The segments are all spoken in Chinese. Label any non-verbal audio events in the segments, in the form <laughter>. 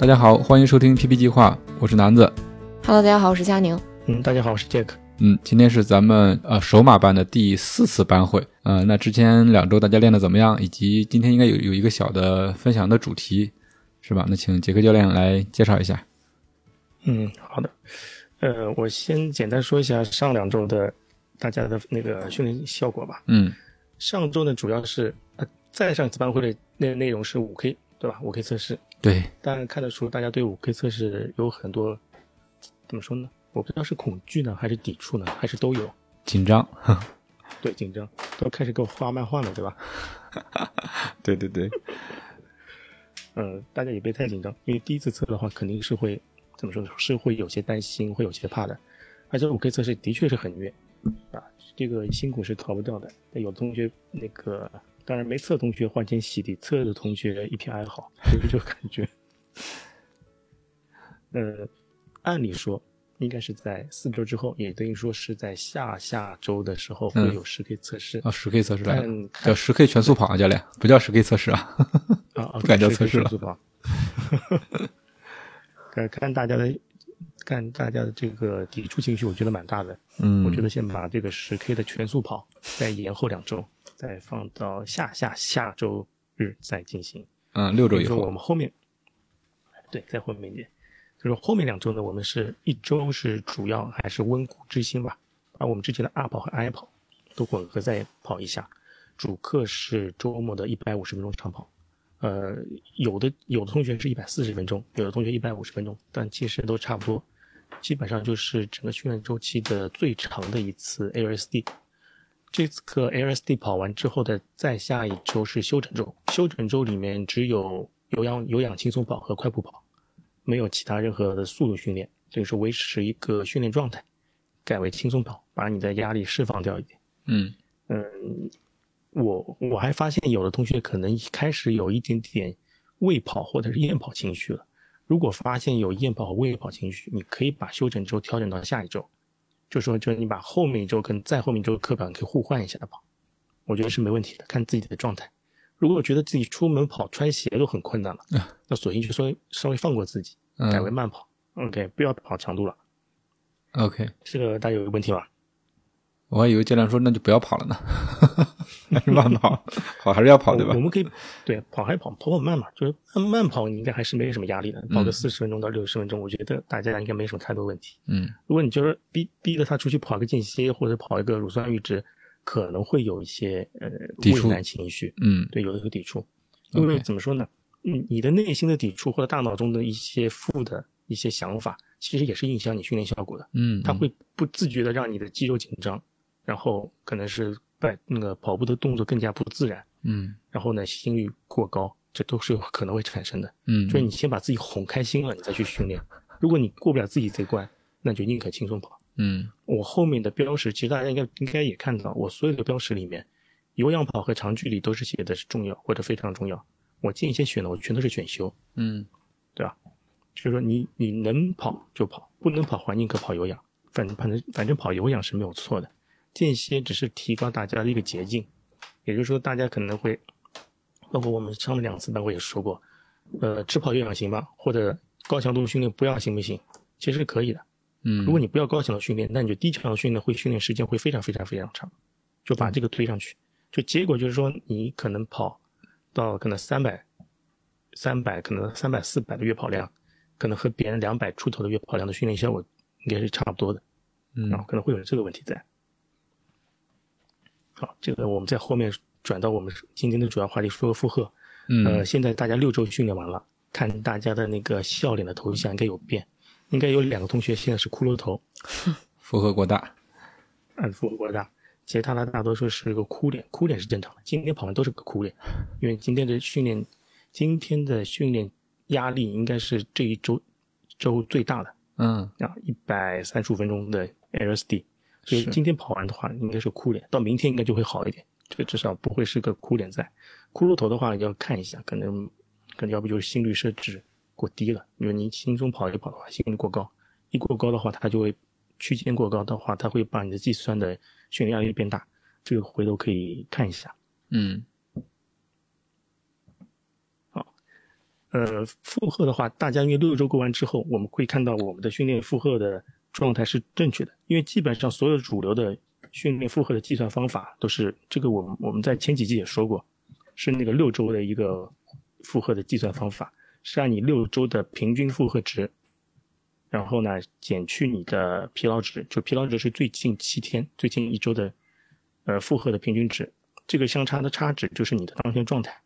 大家好，欢迎收听 PP 计划，我是南子。Hello，大家好，我是佳宁。嗯，大家好，我是 Jack。嗯，今天是咱们呃首马班的第四次班会。呃，那之前两周大家练的怎么样？以及今天应该有有一个小的分享的主题，是吧？那请杰克教练来介绍一下。嗯，好的。呃，我先简单说一下上两周的大家的那个训练效果吧。嗯上周呢，主要是呃，再上一次班会的内内容是五 K，对吧？五 K 测试，对，当然看得出大家对五 K 测试有很多怎么说呢？我不知道是恐惧呢，还是抵触呢，还是都有。紧张。<laughs> 对，紧张，都开始给我画漫画了，对吧？对 <laughs> 对对，嗯，<laughs> 大家也别太紧张，因为第一次测的话，肯定是会怎么说呢？是会有些担心，会有些怕的。而且五 K 测试的确是很虐啊，这个辛苦是逃不掉的。但有同学那个，当然没测的同学欢天喜地，测的同学一片哀嚎，就是这个感觉。呃，按理说应该是在四周之后，也等于说是在下下周的时候会有十 K 测试。啊，十 K 测试来了，叫十 K 全速跑啊，教练，不叫十 K 测试啊。<laughs> 不敢叫测试了是吧？看看大家的，看大家的这个抵触情绪，我觉得蛮大的。嗯，我觉得先把这个十 K 的全速跑再延后两周，再放到下下下周日再进行。嗯，六周以就是我，们后面，对，在后面一点，就是后面两周呢，我们是一周是主要还是温故知新吧，把我们之前的 R 跑和 I 跑都混合再跑一下。主课是周末的一百五十分钟长跑，呃，有的有的同学是一百四十分钟，有的同学一百五十分钟，但其实都差不多，基本上就是整个训练周期的最长的一次 LSD。这次课 LSD 跑完之后的再下一周是休整周，休整周里面只有有氧有氧轻松跑和快步跑，没有其他任何的速度训练，这个是维持一个训练状态，改为轻松跑，把你的压力释放掉一点。嗯嗯，我我还发现有的同学可能一开始有一点点未跑或者是厌跑情绪了。如果发现有厌跑和未跑情绪，你可以把休整周调整到下一周，就说就是你把后面一周跟再后面一周的课表你可以互换一下的跑，我觉得是没问题的，看自己的状态。如果觉得自己出门跑穿鞋都很困难了，那索性就稍微稍微放过自己，改为嗯慢跑。OK，不要跑强度了。，OK，这个大家有问题吗？我还以为教练说那就不要跑了呢，还 <laughs> 是慢跑，跑还是要跑对吧我我？们可以对跑还跑跑跑慢嘛，就是慢慢跑，你应该还是没什么压力的，跑个嗯四十分钟到六十分钟，我觉得大家应该没什么太多问题。嗯如果你就是逼逼着他出去跑个间歇或者跑一个乳酸阈值，可能会有一些呃抵触畏难情绪，嗯对，有的有抵触。因为怎么说呢？你你的内心的抵触或者大脑中的一些负的一些想法，其实也是影响你训练效果的。嗯，它会不自觉的让你的肌肉紧张，然后可能是摆那个跑步的动作更加不自然，嗯然后呢心率过高，这都是有可能会产生的。嗯，所以你先把自己哄开心了，你再去训练。如果你过不了自己这关，那就宁可轻松跑。嗯我后面的标识，其实大家应该应该也看到，我所有的标识里面，有氧跑和长距离都是写的是重要或者非常重要。我建议先选的，我全都是选修，嗯对吧？就是说你你能跑就跑，不能跑还宁可跑有氧，反正反正反正跑有氧是没有错的。间歇只是提高大家的一个捷径，也就是说大家可能会，包括我们上了两次班，我也说过，呃，只跑有氧行吧，或者高强度训练不要行不行？其实是可以的。嗯，如果你不要高强度训练，那你就低强度训练会训练时间会非常非常非常长，就把这个推上去，就结果就是说你可能跑到可能三百、三百可能三百四百的月跑量，可能和别人两百出头的月跑量的训练效果应该是差不多的，嗯然后，可能会有这个问题在。好，这个我们在后面转到我们今天的主要话题，说个负荷。嗯呃，现在大家六周训练完了，看大家的那个笑脸的头像应该有变，应该有两个同学现在是骷髅头，负荷过大，嗯负荷过大，其他的大多数是个哭脸，哭脸是正常的。今天跑完都是个哭脸，因为今天的训练，今天的训练压力应该是这一周周最大的嗯啊，一百三十五分钟的 LSD。所以今天跑完的话，应该是哭脸，到明天应该就会好一点。这个至少不会是个哭脸在。骷髅头的话要看一下，可能可能要不就是心率设置过低了，因为你轻松跑一跑的话，心率过高，一过高的话，它就会区间过高的话，它会把你的计算的训练压力变大。这个回头可以看一下。嗯好呃，负荷的话，大家因为六周过完之后，我们会看到我们的训练负荷的状态是正确的，因为基本上所有主流的训练负荷的计算方法都是这个，我们我们在前几季也说过，是那个六周的一个负荷的计算方法，是按你六周的平均负荷值，然后呢减去你的疲劳值，就疲劳值是最近七天、最近一周的呃负荷的平均值，这个相差的差值就是你的当前状态。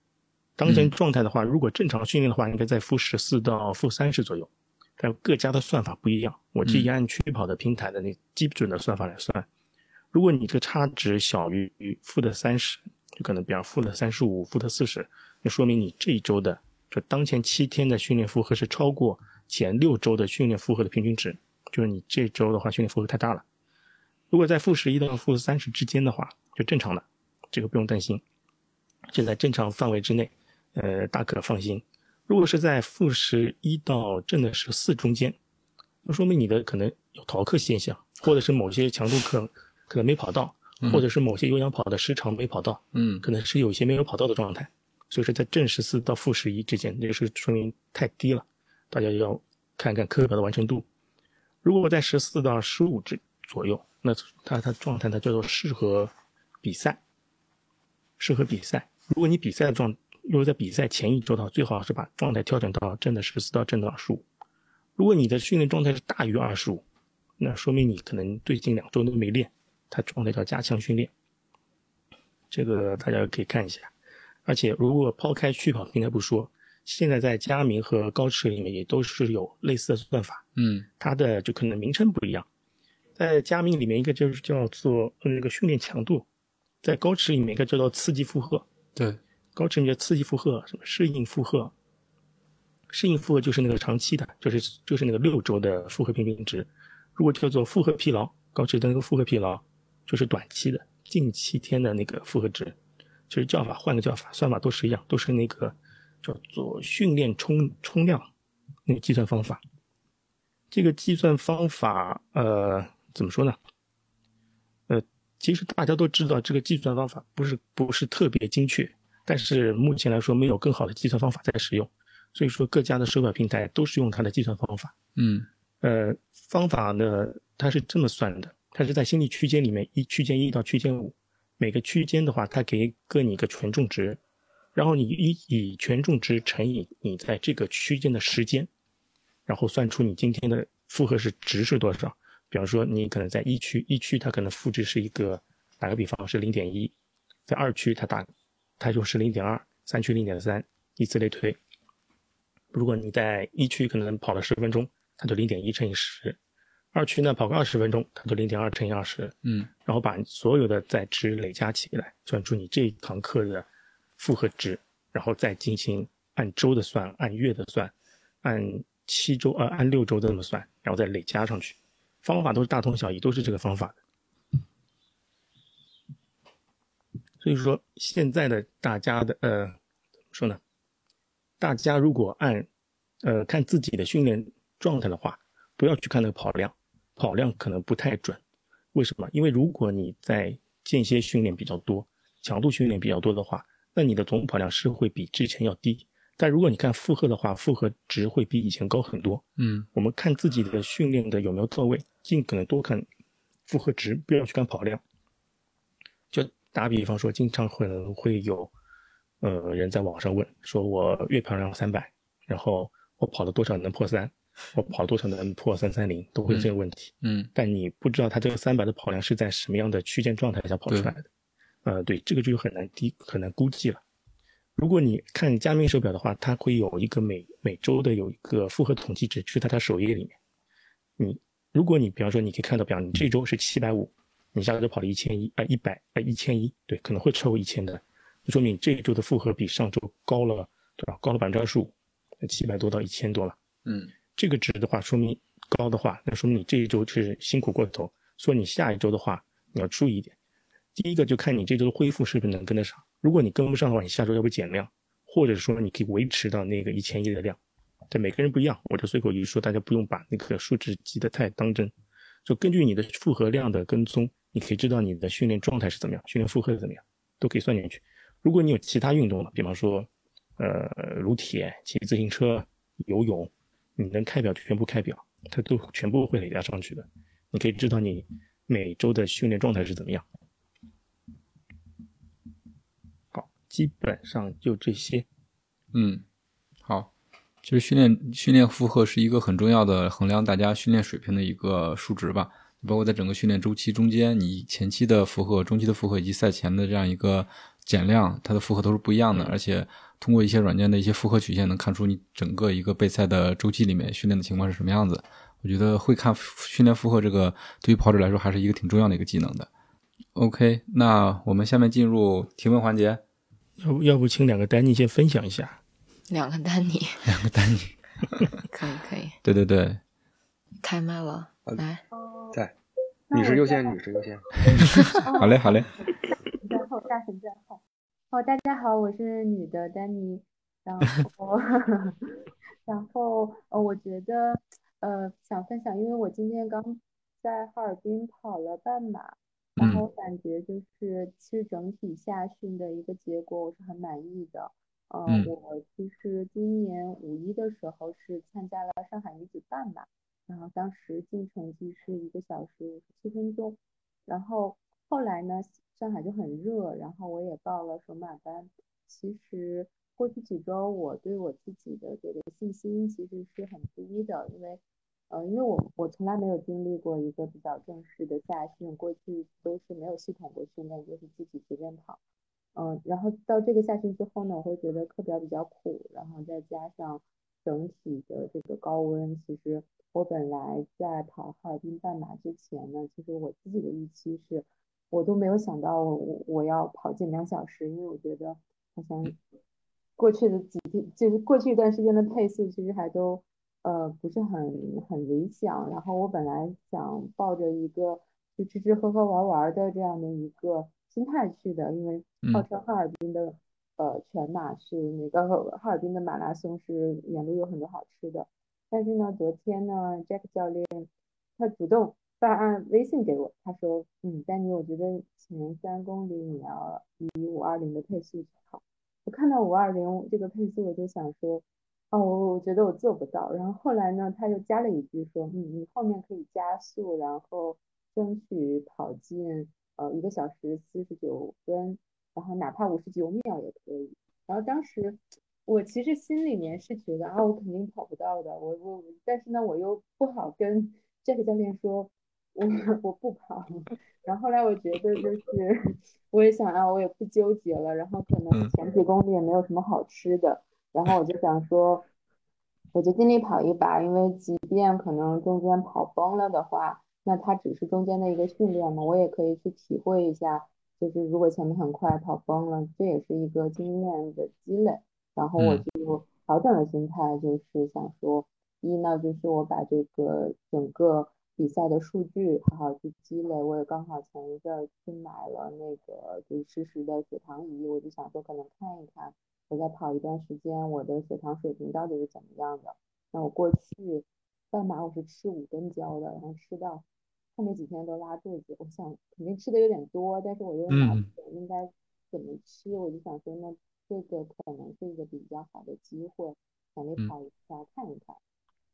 当前状态的话，如果正常训练的话，应该在负十四到负三十左右。但各家的算法不一样，我建议按区跑的平台的那基准的算法来算。如果你这个差值小于负的三十，就可能比方负的三十五、负的四十，那说明你这一周的就当前七天的训练负荷是超过前六周的训练负荷的平均值，就是你这周的话训练负荷太大了。如果在负十一到负三十之间的话，就正常的，这个不用担心，这在正常范围之内。呃，大可放心。如果是在负十一到正的十四中间，那说明你的可能有逃课现象，或者是某些强度课可能没跑到，或者是某些有氧跑的时长没跑到，嗯可能是有一些没有跑到的状态。所以说，在正十四到负十一之间，这个是说明太低了，大家要看看课表的完成度。如果在十四到十五之左右，那它它状态它叫做适合比赛，适合比赛。如果你比赛的状如果在比赛前一周的话，最好是把状态调整到正的十四到正的二十五。如果你的训练状态是大于二十五，那说明你可能最近两周都没练，它状态叫加强训练。这个大家可以看一下。而且如果抛开趣跑平台不说，现在在佳明和高驰里面也都是有类似的算法，嗯它的就可能名称不一样。在佳明里面一个就是叫做那个训练强度，在高驰里面一个叫做刺激负荷。对，高程的刺激负荷，什么适应负荷？适应负荷就是那个长期的，就是就是那个六周的负荷平均值。如果叫做负荷疲劳，高值的那个负荷疲劳就是短期的，近七天的那个负荷值。其实叫法换个叫法，算法都是一样，都是那个叫做训练冲冲量那个计算方法。这个计算方法，呃，怎么说呢？呃，其实大家都知道，这个计算方法不是不是特别精确，但是目前来说没有更好的计算方法在使用，所以说各家的手表平台都是用它的计算方法。嗯呃，方法呢，它是这么算的，它是在心理区间里面，一区间一到区间五，每个区间的话，它给各你一个权重值，然后你以以权重值乘以你在这个区间的时间，然后算出你今天的负荷是值是多少。比方说，你可能在一区，一区它可能负值是一个，打个比方是零点一，在二区它打，它就是零点二，三区零点三，以此类推。如果你在一区可能跑了十分钟，它就零点一乘以十；二区呢跑个二十分钟，它就零点二乘以二十。嗯然后把所有的在值累加起来，算出你这一堂课的负荷值，然后再进行按周的算、按月的算、按七周呃按六周的这么算，然后再累加上去。方法都是大同小异，都是这个方法的。所以说，现在的大家的呃怎么说呢？大家如果按呃看自己的训练状态的话，不要去看那个跑量，跑量可能不太准。为什么？因为如果你在间歇训练比较多、强度训练比较多的话，那你的总跑量是会比之前要低。但如果你看负荷的话，负荷值会比以前高很多。嗯我们看自己的训练的有没有到位，尽可能多看负荷值，不要去看跑量。就打比方说，经常可能会有呃人在网上问，说我月跑量三百，然后我跑了多少能破三，我跑了多少能破三三零，都会有这个问题。嗯但你不知道他这个三百的跑量是在什么样的区间状态下跑出来的。呃，对，这个就很难低很难估计了。如果你看佳明手表的话，它会有一个每每周的有一个复合统计值，就是在它首页里面。你如果你比方说你可以看到，比方你这周是七百五，你下周跑了一千一，啊一百啊一千一，对，可能会超过一千的，就说明这一周的负荷比上周高了多少？高了百分之二十五。七百多到一千多了。嗯这个值的话，说明高的话，那说明你这一周是辛苦过头。说你下一周的话，你要注意一点。第一个就看你这周的恢复是不是能跟得上。如果你跟不上的话，你下周要不减量，或者说你可以维持到那个一千一的量。对每个人不一样，我就随口一说，大家不用把那个数值记得太当真。就根据你的负荷量的跟踪，你可以知道你的训练状态是怎么样，训练负荷是怎么样，都可以算进去。如果你有其他运动了，比方说，呃，撸铁、骑自行车、游泳，你能开表就全部开表，它都全部会累加上去的。你可以知道你每周的训练状态是怎么样。好，基本上就这些。嗯，好。其实训练训练负荷是一个很重要的衡量大家训练水平的一个数值吧。包括在整个训练周期中间，你前期的负荷、中期的负荷以及赛前的这样一个减量，它的负荷都是不一样的。而且通过一些软件的一些负荷曲线，能看出你整个一个备赛的周期里面训练的情况是什么样子。我觉得会看训练负荷这个，对于跑者来说还是一个挺重要的一个技能的。OK，那我们下面进入提问环节。要不要不请两个丹尼先分享一下？两个丹尼，两个丹尼，<laughs> 可以可以，对对对，开麦了，来，在，女士优先，女士优先。<laughs> 好嘞好嘞。然后大神在后。哦，大家好，我是女的丹妮。然后，然后呃，我觉得呃想分享，因为我今天刚在哈尔滨跑了半马，然后感觉就是其实整体夏训的一个结果我是很满意的。呃，嗯我其实今年五一的时候是参加了上海女子半马，然后当时净成绩是一个小时五十七分钟，然后后来呢，上海就很热，然后我也报了首马班。其实过去几周我对我自己的这个信心其实是很低的，因为呃，因为我我从来没有经历过一个比较正式的夏训，过去都是没有系统过训练，就是自己随便跑。嗯，然后到这个夏训之后呢，我会觉得课表比较苦，然后再加上整体的这个高温，其实我本来在跑哈尔滨半马之前呢，其实我自己的预期是，我都没有想到我我要跑进两小时，因为我觉得好像过去的几天，就是过去一段时间的配速其实还都呃不是很很理想，然后我本来想抱着一个就吃吃喝喝玩玩的这样的一个心态去的，因为号称哈尔滨的呃全马是那个哈尔滨的马拉松是沿路有很多好吃的，但是呢，昨天呢，Jack 教练他主动发微信给我，他说，嗯，丹尼，我觉得前三公里你要以五二零的配速去跑。我看到五二零这个配速，我就想说，哦，我我觉得我做不到。然后后来呢，他又加了一句说，嗯，你后面可以加速，然后争取跑进呃一个小时四十九分，然后哪怕五十九秒也可以。然后当时我其实心里面是觉得啊，我肯定跑不到的，我我，但是呢，我又不好跟这个教练说，我 <laughs> 我不跑。<laughs> 然后后来我觉得就是，我也想啊，我也不纠结了，然后可能前几公里也没有什么好吃的，然后我就想说，我就尽力跑一把，因为即便可能中间跑崩了的话，那它只是中间的一个训练嘛，我也可以去体会一下，就是如果前面很快跑崩了，这也是一个经验的积累。然后我就调整了心态，就是想说，一呢就是我把这个整个比赛的数据好好去积累，我也刚好前一阵儿去买了那个就是实时的血糖仪，我就想说可能看一看，我再跑一段时间，我的血糖水平到底是怎么样的。那我过去半马我是吃五根胶的，然后吃到后面几天都拉肚子，我想肯定吃的有点多，但是我又拿不准应该怎么吃，我就想说那这个可能是一个比较好的机会，想去跑一下看一看。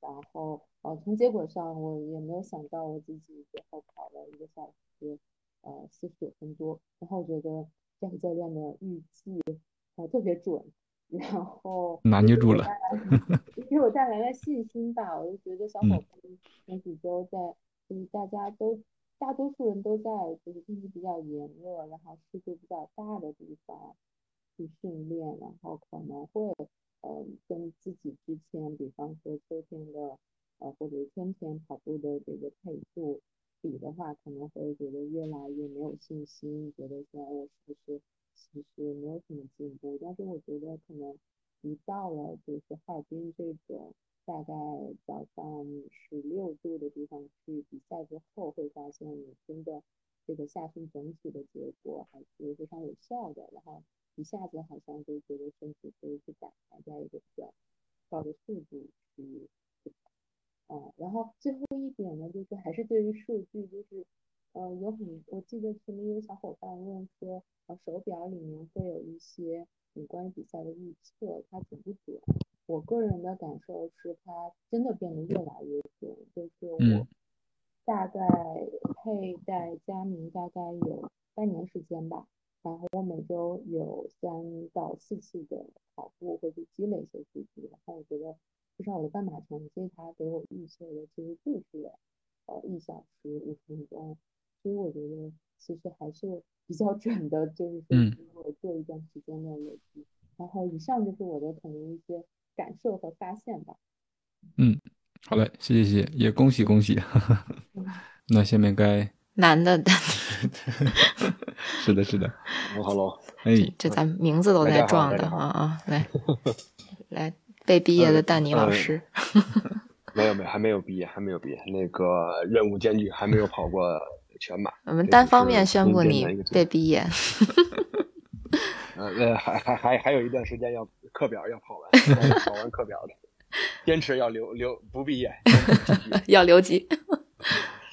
然后呃从结果上我也没有想到我自己最后跑了一个小时呃四十九分多，然后我觉得这个教练的预计呃特别准，然后拿捏住了，<laughs> 给我带来了信心吧。我就觉得小伙伴前几周在就是大家都大多数人都在就是天气比较炎热，然后湿度比较大的地方去训练，然后可能会呃跟自己之前比方说秋天的呃或者天天跑步的这个配速比的话，可能会觉得越来越没有信心，觉得说我是不是其实没有什么进步，但是我觉得可能一到了就是哈尔滨这种大概早上十六度的地方去比赛之后，会发现你真的这个夏训整体的结果还是非常有效的，然后一下子好像就觉得身体可以去打开，在一个比较高的速度去。啊，然后最后一点呢，就是还是对于数据，就是，呃，有很，我记得群里有小伙伴问说，呃，手表里面会有一些有关于比赛的预测，它准不准？我个人的感受是，它真的变得越来越准。就是我大概佩戴佳明大概有半年时间吧，然后我每周有三到四次的跑步，会去积累一些数据，然后我觉得。至少我的半马成绩，他给我预测的其实就是呃一小时五十分钟，所以我觉得其实还是比较准的，就是说我做一段时间的累积。然后以上就是我的可能一些感受和发现吧。嗯，好嘞，谢谢谢谢，也恭喜恭喜。<laughs> 那下面该男的 <laughs> 的，是的是的。哈喽，哎，这咱名字都在撞的啊啊，来来。被毕业的丹尼老师，没有没有，还没有毕业，还没有毕业。那个任务艰巨，还没有跑过全马。我们单方面宣布你被毕业。呃，<laughs> 还还还还有一段时间要课表要跑完，<laughs> 跑完课表的，坚持要留留不毕业，要留级。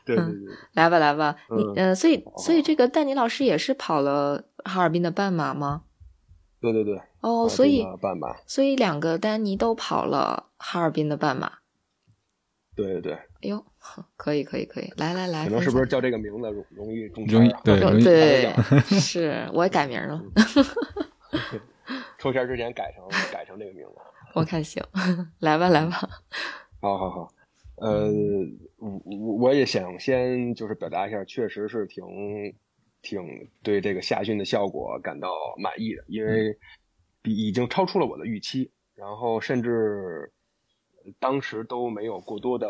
对对对，来吧来吧，你嗯，所以所以这个丹尼老师也是跑了哈尔滨的半马吗？对对对。哦，所以半马，所以两个丹尼都跑了哈尔滨的半马。对对对，哎呦，可以可以可以，来来来，可能是不是叫这个名字容容易中容易对对，<laughs> 是我也改名了，<laughs> 抽签之前改成改成这个名字，我看行，<laughs> 来吧来吧，好好好，呃，我我我也想先就是表达一下，确实是挺挺对这个夏训的效果感到满意的，因为比。已经超出了我的预期，然后甚至当时都没有过多的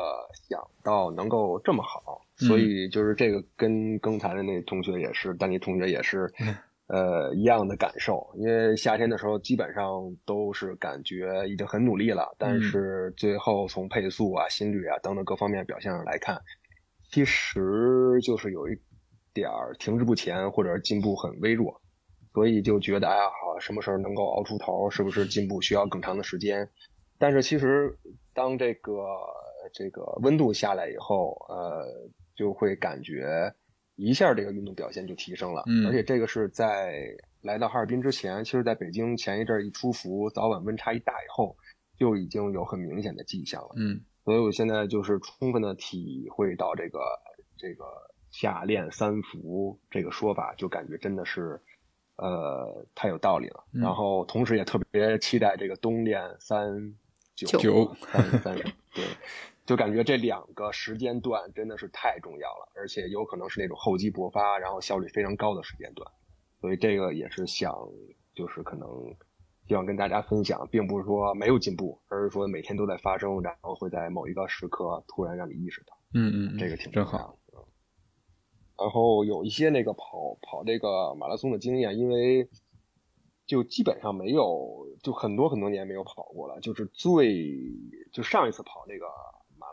想到能够这么好，所以就是这个跟刚才的那同学也是，丹尼同学也是，呃一样的感受。因为夏天的时候基本上都是感觉已经很努力了，但是最后从配速啊、心率啊等等各方面表现上来看，其实就是有一点儿停滞不前，或者进步很微弱。所以就觉得哎呀好，什么时候能够熬出头？是不是进步需要更长的时间？但是其实当这个这个温度下来以后，呃，就会感觉一下这个运动表现就提升了。嗯，而且这个是在来到哈尔滨之前，其实在北京前一阵一出伏，早晚温差一大以后，就已经有很明显的迹象了。嗯，所以我现在就是充分的体会到这个这个夏练三伏这个说法，就感觉真的是。呃，太有道理了。然后，同时也特别期待这个冬练三九三三对，就感觉这两个时间段真的是太重要了，而且有可能是那种厚积薄发，然后效率非常高的时间段。所以这个也是想，就是可能希望跟大家分享，并不是说没有进步，而是说每天都在发生，然后会在某一个时刻突然让你意识到。嗯嗯，这个挺真好。然后有一些那个跑跑这个马拉松的经验，因为就基本上没有，就很多很多年没有跑过了。就是最就上一次跑那个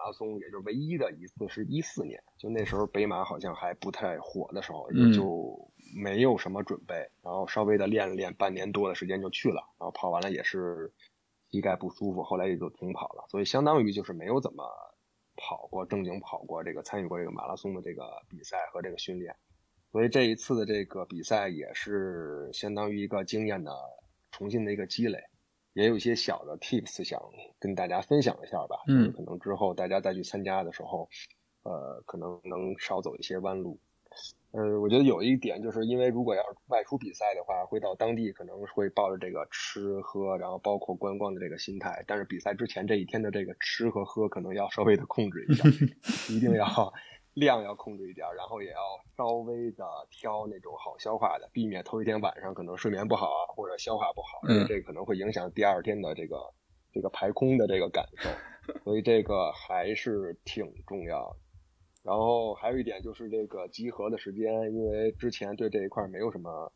马拉松，也就是唯一的一次是一四年，就那时候北马好像还不太火的时候，也就没有什么准备，然后稍微的练了练，半年多的时间就去了，然后跑完了也是膝盖不舒服，后来也就停跑了，所以相当于就是没有怎么。跑过正经跑过这个参与过这个马拉松的这个比赛和这个训练，所以这一次的这个比赛也是相当于一个经验的重新的一个积累，也有一些小的 tips 想跟大家分享一下吧。嗯，可能之后大家再去参加的时候，呃，可能能少走一些弯路。呃，我觉得有一点，就是因为如果要是外出比赛的话，会到当地可能会抱着这个吃喝，然后包括观光的这个心态。但是比赛之前这一天的这个吃和喝，可能要稍微的控制一下，<laughs> 一定要量要控制一点，然后也要稍微的挑那种好消化的，避免头一天晚上可能睡眠不好啊，或者消化不好，这可能会影响第二天的这个这个排空的这个感受，所以这个还是挺重要的。然后还有一点就是这个集合的时间，因为之前对这一块没有什么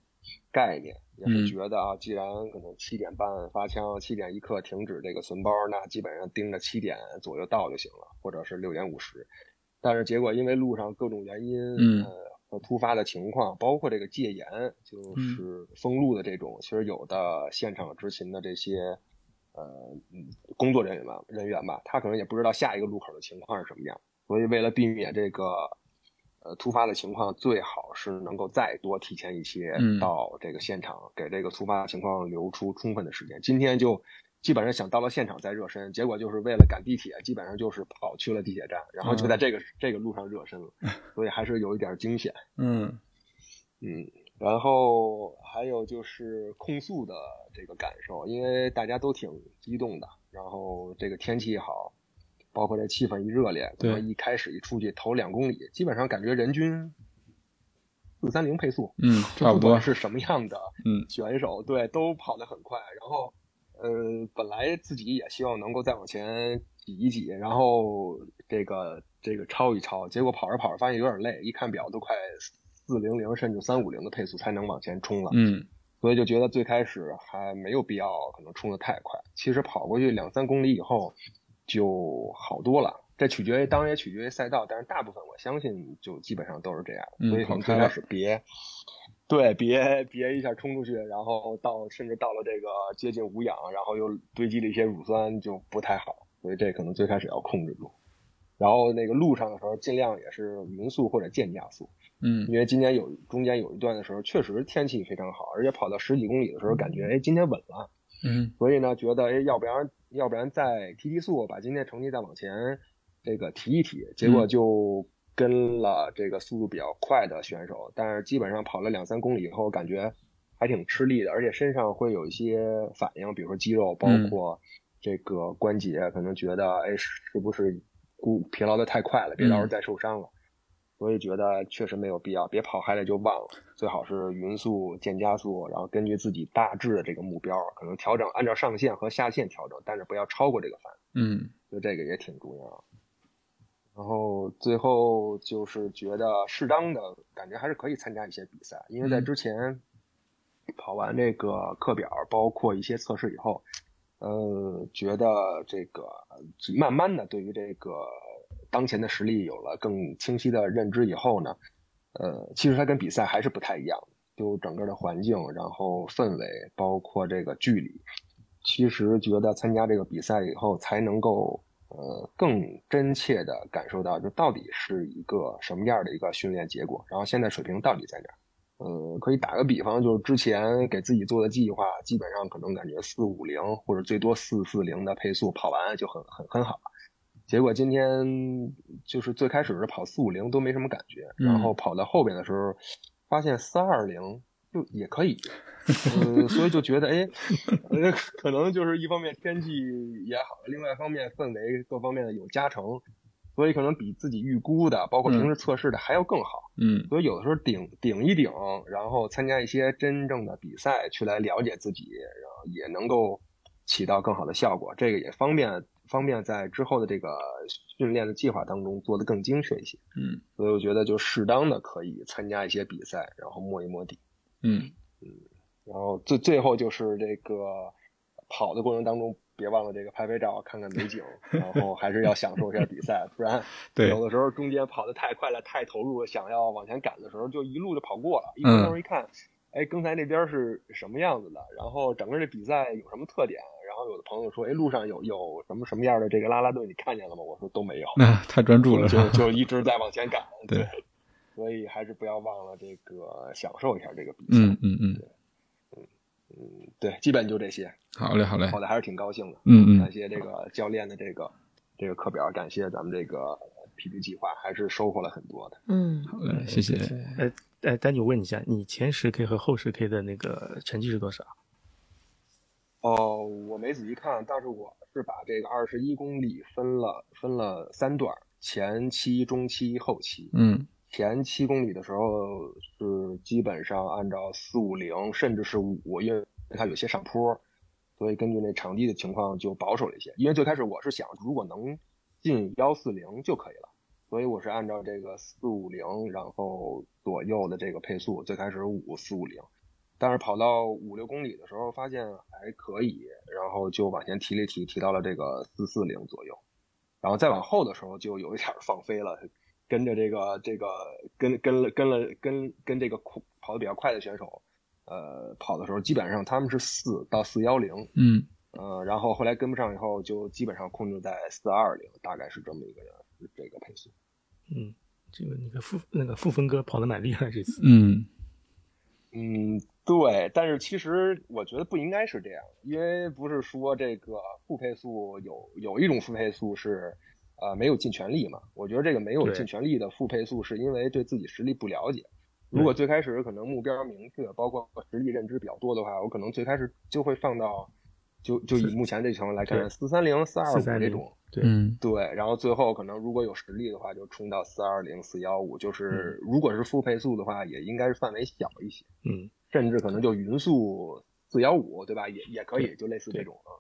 概念，也是嗯觉得啊，既然可能七点半发枪，七点一刻停止这个存包，那基本上盯着七点左右到就行了，或者是六点五十。但是结果因为路上各种原因，嗯。呃和突发的情况，包括这个戒严，嗯就是封路的这种，其实有的现场执勤的这些呃嗯工作人员吧人员吧，他可能也不知道下一个路口的情况是什么样，所以为了避免这个呃突发的情况，最好是能够再多提前一些嗯。到这个现场，给这个突发情况留出充分的时间。今天就基本上想到了现场再热身，结果就是为了赶地铁，基本上就是跑去了地铁站，然后就在这个、这个路上热身了，<laughs> 所以还是有一点惊险。嗯嗯，然后还有就是控诉的这个感受，因为大家都挺激动的，然后这个天气也好，包括这气氛一热烈，可对能一开始一出去头两公里，基本上感觉人均四三零配速，嗯，差不多是什么样的嗯选手，对，都跑得很快。然后，呃，本来自己也希望能够再往前挤一挤，然后这个这个超一超，结果跑着跑着发现有点累，一看表都快四零零甚至三五零的配速才能往前冲了。嗯所以就觉得最开始还没有必要可能冲得太快。其实跑过去两三公里以后就好多了。这取决于，当然也取决于赛道，但是大部分我相信就基本上都是这样。嗯所以可能最开始别，对，别别一下冲出去，然后到甚至到了这个接近无氧，然后又堆积了一些乳酸，就不太好。所以这可能最开始要控制住。然后那个路上的时候，尽量也是匀速或者渐加速。嗯因为今天有中间有一段的时候，确实天气非常好，而且跑到十几公里的时候，感觉哎今天稳了，嗯所以呢觉得哎要不然要不然再提提速，把今天成绩再往前这个提一提，结果就跟了这个速度比较快的选手，但是基本上跑了两三公里以后，感觉还挺吃力的，而且身上会有一些反应，比如说肌肉，包括这个关节，可能觉得哎是不是孤疲劳的太快了，别到时候再受伤了。所以觉得确实没有必要，别跑嗨了就忘了，最好是匀速渐加速，然后根据自己大致的这个目标，可能调整按照上限和下限调整，但是不要超过这个范围，嗯就这个也挺重要。然后最后就是觉得适当的感觉还是可以参加一些比赛，因为在之前跑完这个课表，包括一些测试以后，呃，觉得这个慢慢的对于这个当前的实力有了更清晰的认知以后呢，呃，其实它跟比赛还是不太一样，就整个的环境，然后氛围，包括这个距离，其实觉得参加这个比赛以后才能够呃更真切的感受到，就到底是一个什么样的一个训练结果，然后现在水平到底在哪儿。呃，可以打个比方，就是之前给自己做的计划，基本上可能感觉四五零或者最多四四零的配速跑完就很很很好。结果今天就是最开始是跑四五零都没什么感觉，嗯然后跑到后边的时候，发现四二零就也可以，呃，所以就觉得哎，呃，可能就是一方面天气也好，另外一方面氛围各方面的有加成，所以可能比自己预估的，包括平时测试的还要更好。嗯所以有的时候顶顶一顶，然后参加一些真正的比赛，去来了解自己，然后也能够起到更好的效果。这个也方便方便在之后的这个训练的计划当中做得更精确一些。嗯所以我觉得就适当的可以参加一些比赛，然后摸一摸底。嗯嗯然后最最后就是这个跑的过程当中，别忘了这个拍拍照，看看美景，然后还是要享受一下比赛，不然 <laughs> 对有的时候中间跑得太快了，太投入了，想要往前赶的时候，就一路就跑过了。一回头一看，哎，刚才那边是什么样子的？然后整个这比赛有什么特点？然后有的朋友说，哎，路上有有什么什么样的这个拉拉队，你看见了吗？我说都没有，<laughs> 那太专注了，就就一直在往前赶。<laughs> 对所以还是不要忘了这个享受一下这个比赛。嗯嗯嗯，嗯，对，基本就这些，好嘞好嘞，跑的还是挺高兴的。嗯嗯感谢这个教练的这个这个课表，感谢咱们这个 PP 计划，还是收获了很多的。嗯，好嘞，谢谢。呃呃，丹尼，我问一下，你前十 K 和后十 K 的那个成绩是多少？哦，我没仔细看，但是我是把这个二十一公里分了分了三段，前期、中期、后期。嗯前七公里的时候是基本上按照四五零，甚至是五，因为它有些上坡，所以根据那场地的情况就保守了一些。因为最开始我是想，如果能进幺四零就可以了，所以我是按照这个四五零，然后左右的这个配速，最开始五四五零，但是跑到五六公里的时候发现还可以，然后就往前提了提，提到了这个四四零左右，然后再往后的时候就有一点放飞了，跟着这个这个跟跟了跟了跟跟这个跑得比较快的选手，呃，跑的时候基本上他们是四到四幺零，嗯，呃，然后后来跟不上以后就基本上控制在四二零，大概是这么一个这个配速。嗯，这个那个富那个富峰哥跑的蛮厉害这次。嗯嗯，对，但是其实我觉得不应该是这样，因为不是说这个负配速有有一种负配速是，呃，没有尽全力嘛？我觉得这个没有尽全力的负配速，是因为对自己实力不了解。如果最开始可能目标明确，包括实力认知比较多的话，我可能最开始就会放到，就就以目前这情况来看，对四三零、四二五430这种。对，嗯对，然后最后可能如果有实力的话，就冲到四二零、四幺五，就是如果是负配速的话，也应该是范围小一些。嗯，甚至可能就匀速四幺五，对吧？也也可以，就类似这种啊。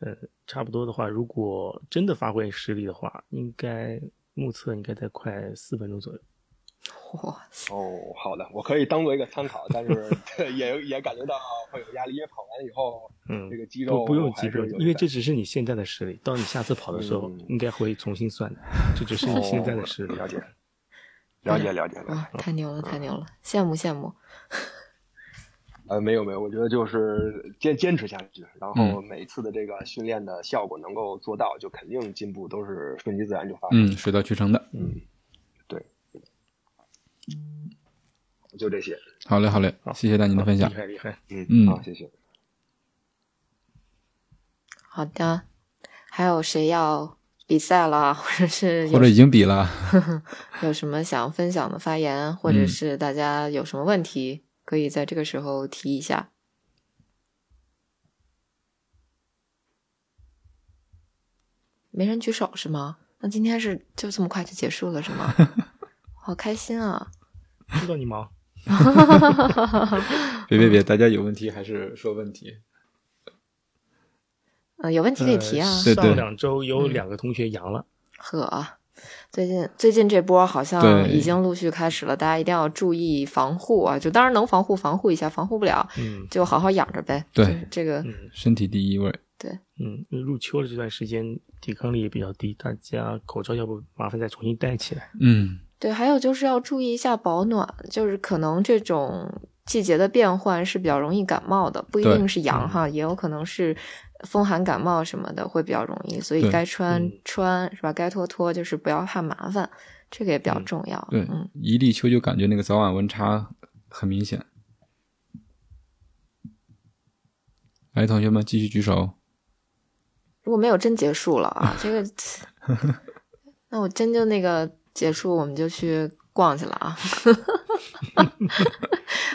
呃，差不多的话，如果真的发挥实力的话，应该目测应该在快四分钟左右。哇，哦，好的，我可以当做一个参考，但是 <laughs> 也也感觉到会有压力，因为跑完以后，嗯，这个肌肉不不用肌肉，因为这只是你现在的实力，到你下次跑的时候嗯应该会重新算的，<laughs> 这只是你现在的实力。哦了解，了解，了解，了解。哇，太牛了，太牛了，羡慕羡慕。呃，没有没有，我觉得就是坚坚持下去，然后嗯每次的这个训练的效果能够做到，就肯定进步都是顺其自然就发生。嗯，水到渠成的。嗯，对，就这些。好嘞，好嘞，谢谢大您的分享厉。害厉害。嗯嗯好，谢谢。好的，还有谁要比赛了，<laughs> 或者是或者已经比了，<laughs> 有什么想分享的发言，或者嗯是大家有什么问题，可以在这个时候提一下。没人举手是吗？那今天是就这么快就结束了是吗？<laughs> 好开心啊！知道你忙，<laughs> 别别别，大家有问题还是说问题。嗯、有问题可以提啊。呃对对上两周有两个同学阳了，呵，最近最近这波好像已经陆续开始了，大家一定要注意防护啊！就当然能防护防护一下，防护不了嗯就好好养着呗。对这个嗯身体第一位。对嗯，入秋的这段时间抵抗力也比较低，大家口罩要不麻烦再重新戴起来。嗯对，还有就是要注意一下保暖，就是可能这种季节的变换是比较容易感冒的，不一定是阳嗯哈，也有可能是风寒感冒什么的会比较容易，所以该穿嗯穿是吧？该脱脱，就是不要怕麻烦，这个也比较嗯重要。对嗯，，一立秋就感觉那个早晚温差很明显。来，同学们继续举手。如果没有真结束了啊，这个，<laughs> 那我真就那个结束，我们就去逛去了啊。<laughs>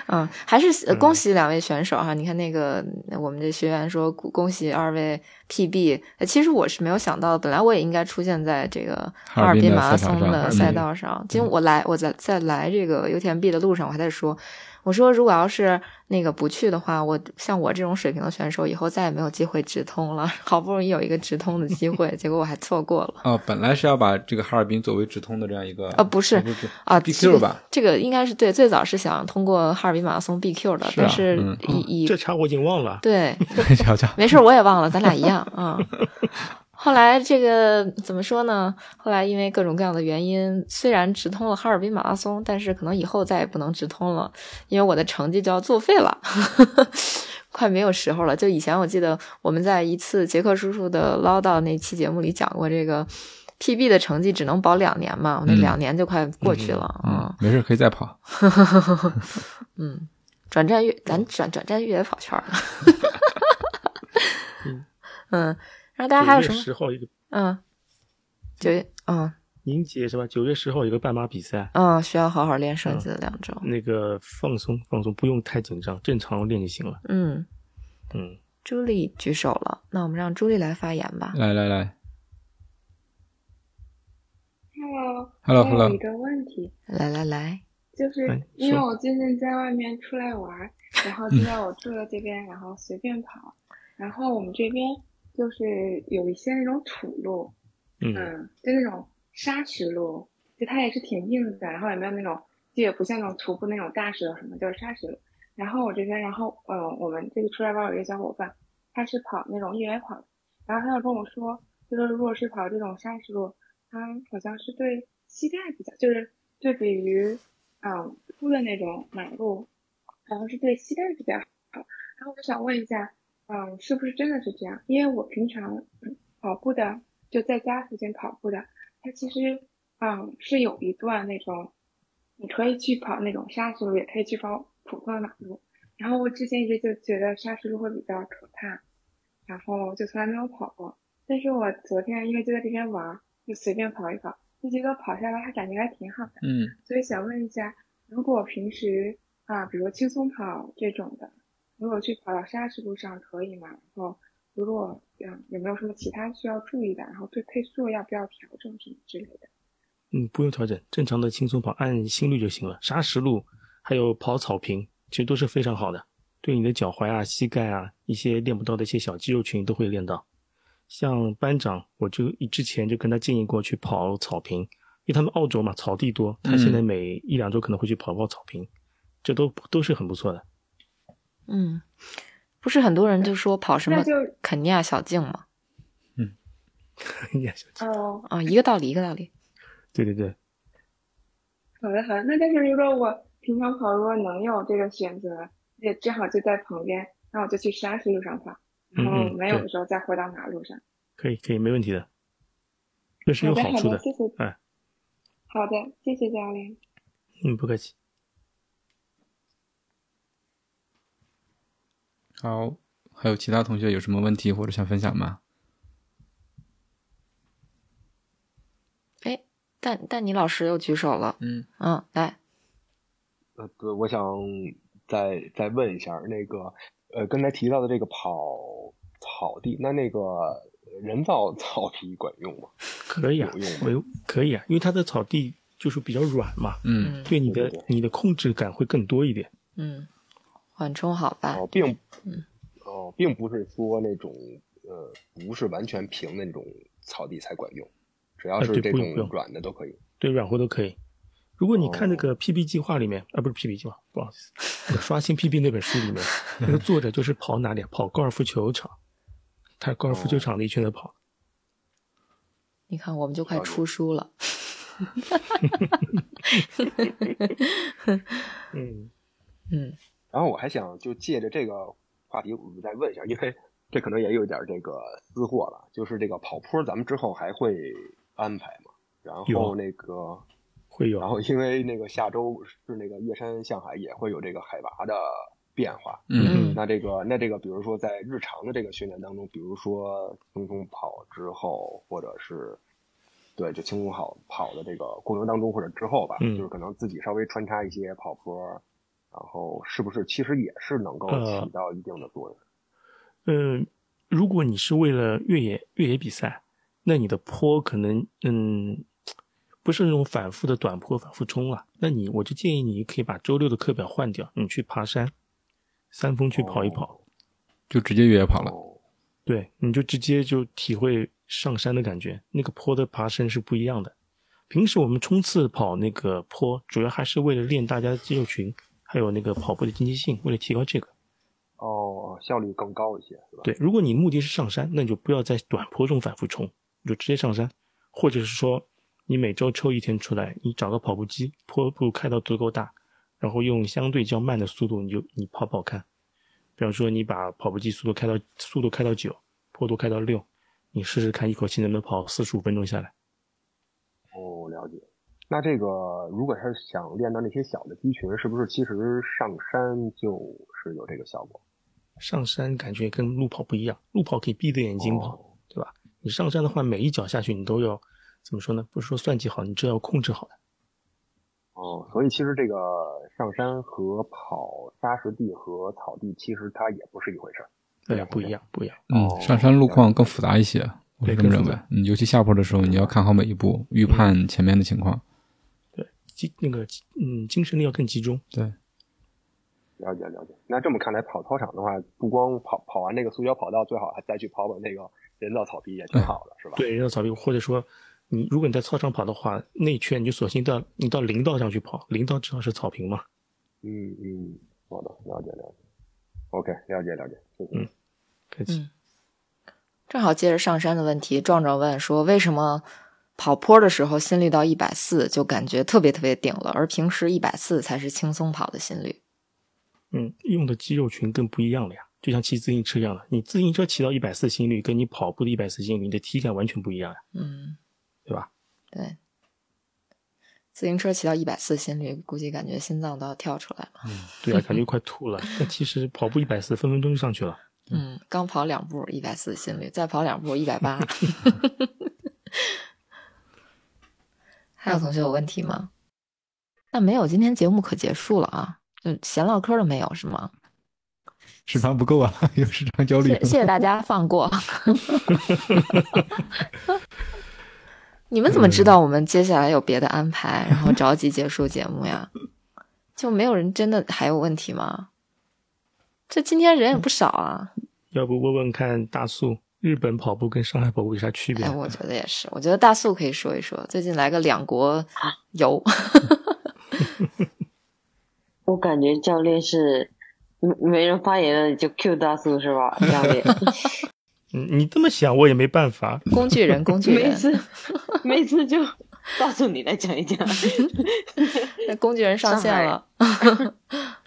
嗯，还是呃恭喜两位选手哈！你看那个我们这学员说恭恭喜二位 PB，呃其实我是没有想到，本来我也应该出现在这个哈尔滨马拉松的赛道上。今我来我在在来这个油田 B 的路上，我还在说，我说如果要是那个不去的话，我像我这种水平的选手，以后再也没有机会直通了。<laughs> 好不容易有一个直通的机会，结果我还错过了。哦，本来是要把这个哈尔滨作为直通的这样一个啊不是不是啊，BQ 吧？这个应该是对，最早是想通过哈尔滨马拉松 BQ 的，是啊但是嗯以以、这茬我已经忘了。对，<laughs> 瞧瞧，没事儿，我也忘了，咱俩一样啊。<laughs> 后来这个怎么说呢？后来因为各种各样的原因，虽然直通了哈尔滨马拉松，但是可能以后再也不能直通了，因为我的成绩就要作废了，<laughs> 快没有时候了。就以前我记得我们在一次杰克叔叔的唠叨那期节目里讲过，这个 PB 的成绩只能保两年嘛，我那嗯两年就快过去了啊。嗯，没事，可以再跑。<laughs> 嗯，转战越咱转转战越野跑圈儿了。<laughs> 嗯，然后大家还有什九么月？十号一个嗯，九月，嗯宁姐是吧？九月十号有个半马比赛，嗯，需要好好练身子两周。那个放松放松，不用太紧张，正常练就行了。嗯，嗯，朱莉举手了，那我们让朱莉来发言吧。来来来我 Hello，有一个问题，来来来，就是哎因为我最近在外面出来玩，然后就在我住的这边，然后随便跑，然后我们这边就是有一些那种土路，嗯嗯，就那种沙石路，就它也是挺硬的，然后也没有那种，就也不像那种徒步那种大石头什么，就是沙石路。然后我这边，然后嗯、呃，我们这个出来玩有一个小伙伴，他是跑那种越野跑的，然后他就跟我说，就说如果是跑这种沙石路，他好像是对膝盖比较，就是对比于嗯铺的那种马路，好像是对膝盖比较好。然后我就想问一下，嗯，是不是真的是这样？因为我平常跑步的，就在家附近跑步的，它其实嗯是有一段那种，你可以去跑那种沙石路，也可以去跑普通的马路。然后我之前一直就觉得沙石路会比较可怕，然后就从来没有跑过。但是我昨天因为就在这边玩，就随便跑一跑，就觉得跑下来还感觉还挺好的。嗯，所以想问一下，如果平时啊，比如轻松跑这种的，如果去跑到沙石路上可以吗？然后如果嗯有没有什么其他需要注意的？然后对配速要不要调整什么之类的？嗯，不用调整，正常的轻松跑按心率就行了。沙石路还有跑草坪，其实都是非常好的，对你的脚踝啊、膝盖啊一些练不到的一些小肌肉群都会练到。像班长，我就之前就跟他建议过去跑草坪，因为他们澳洲嘛草地多，他现在每一两周可能会去跑跑草坪，这都都是很不错的。嗯，不是很多人就说跑什么那就肯尼亚小径吗？嗯，肯尼亚，小径哦，啊，一个道理，一个道理。对对对，好的好的。那但是如果我平常跑，如果能有这个选择，也正好就在旁边，那我就去沙石路上跑，然后没有的时候再回到马路上。可以可以，没问题的，这是有好的好处好的，谢谢。哎，好的，谢谢教练。嗯，不客气。好，还有其他同学有什么问题或者想分享吗？哎，但但你老师又举手了。嗯嗯，来，呃，对，我想再再问一下，那个呃，刚才提到的这个跑草地，那那个人造草皮管用吗？可以啊有用，吗没可以啊，因为它的草地就是比较软嘛，嗯嗯对你的对对对你的控制感会更多一点。嗯，缓冲好吧哦，？并嗯哦，并不是说那种呃不是完全平的那种草地才管用，只要呃是这种软的都可以。对软和都可以。如果你看那哦个 PB 计划里面，啊，不是 PB 计划，不好意思，<laughs> 那个刷新 PB 那本书里面，<laughs> 那个作者就是跑哪里啊？跑高尔夫球场，他高尔夫球场的一圈的跑。<laughs> 你看，我们就快出书了。嗯，嗯然后我还想就借着这个话题，我们再问一下，因为这可能也有点这个私货了，就是这个跑坡，咱们之后还会安排吗？然后那个，会有然。后因为那个下周是那个越山向海也会有这个海拔的变化，嗯那这个那这个，比如说在日常的这个训练当中，比如说轻松跑之后，或者是对就轻松跑跑的这个过程当中或者之后吧，嗯就是可能自己稍微穿插一些跑坡，然后是不是其实也是能够呃起到一定的作用？嗯，如果你是为了越野越野比赛，那你的坡可能嗯不是那种反复的短坡反复冲啊，那你我就建议你可以把周六的课表换掉，你去爬山，三峰去跑一跑，就直接越野跑了。哦对，你就直接就体会上山的感觉，那个坡的爬升是不一样的。平时我们冲刺跑那个坡，主要还是为了练大家的肌肉群，还有那个跑步的经济性，为了提高这个。哦，效率更高一些，是吧？对，如果你目的是上山，那你就不要在短坡中反复冲，你就直接上山，或者是说你每周抽一天出来，你找个跑步机，坡度开到足够大，然后用相对较慢的速度，你就你跑跑看。比方说你把跑步机速度开到速度开到九，坡度开到六，你试试看一口气能不能跑四十五分钟下来。哦，了解。那这个如果是想练到那些小的肌群，是不是其实上山就是有这个效果？上山感觉跟路跑不一样，路跑可以闭着眼睛跑，哦对吧？你上山的话，每一脚下去你都要怎么说呢？不是说算计好，你这要控制好的。哦，所以其实这个上山和跑沙石地和草地，其实它也不是一回事儿。对，不一样，不一样。嗯，哦上山路况更复杂一些，我是这么认为对更复杂。嗯，尤其下坡的时候，你要看好每一步，预判前面的情况。集那个嗯精神力要更集中。对，了解了解。那这么看来，跑操场的话，不光跑跑完那个塑胶跑道，最好还再去跑跑那个人造草皮，也挺好的，是吧？对，人造草皮，或者说你如果你在操场跑的话，那一圈你就索性到你到林道上去跑，林道至少是草坪嘛。嗯嗯，好的，了解了解。OK，了解了解，谢谢。嗯客气。嗯，正好接着上山的问题，壮壮问说，为什么跑坡的时候心率到一百四就感觉特别特别顶了，而平时一百四才是轻松跑的心率？嗯，用的肌肉群更不一样了呀，就像骑自行车一样的，你自行车骑到一百四心率，跟你跑步的一百四心率，你的体感完全不一样呀，嗯，对吧？对。自行车骑到一百四心率，估计感觉心脏都要跳出来了。嗯对啊，感觉快吐了。但其实跑步一百四，分分钟就上去了。嗯，刚跑两步一百四心率，再跑两步一百八。<laughs> <laughs> 还有同学有问题吗？那没有，今天节目可结束了啊，就闲唠嗑都没有是吗？时长不够啊，<laughs> 有时长焦虑谢。谢谢大家放过。<laughs> 你们怎么知道我们接下来有别的安排，然后着急结束节目呀？就没有人真的还有问题吗？这今天人也不少啊。要不问问看大素，日本跑步跟上海跑步有啥区别？哎，我觉得也是，我觉得大素可以说一说，最近来个两国游。<laughs> 我感觉教练是没没人发言了，就 Q 大素是吧？教练，<laughs> 嗯，你这么想我也没办法。工具人，<laughs> 工具人，每次每次就大素你来讲一讲。那工具人上线了。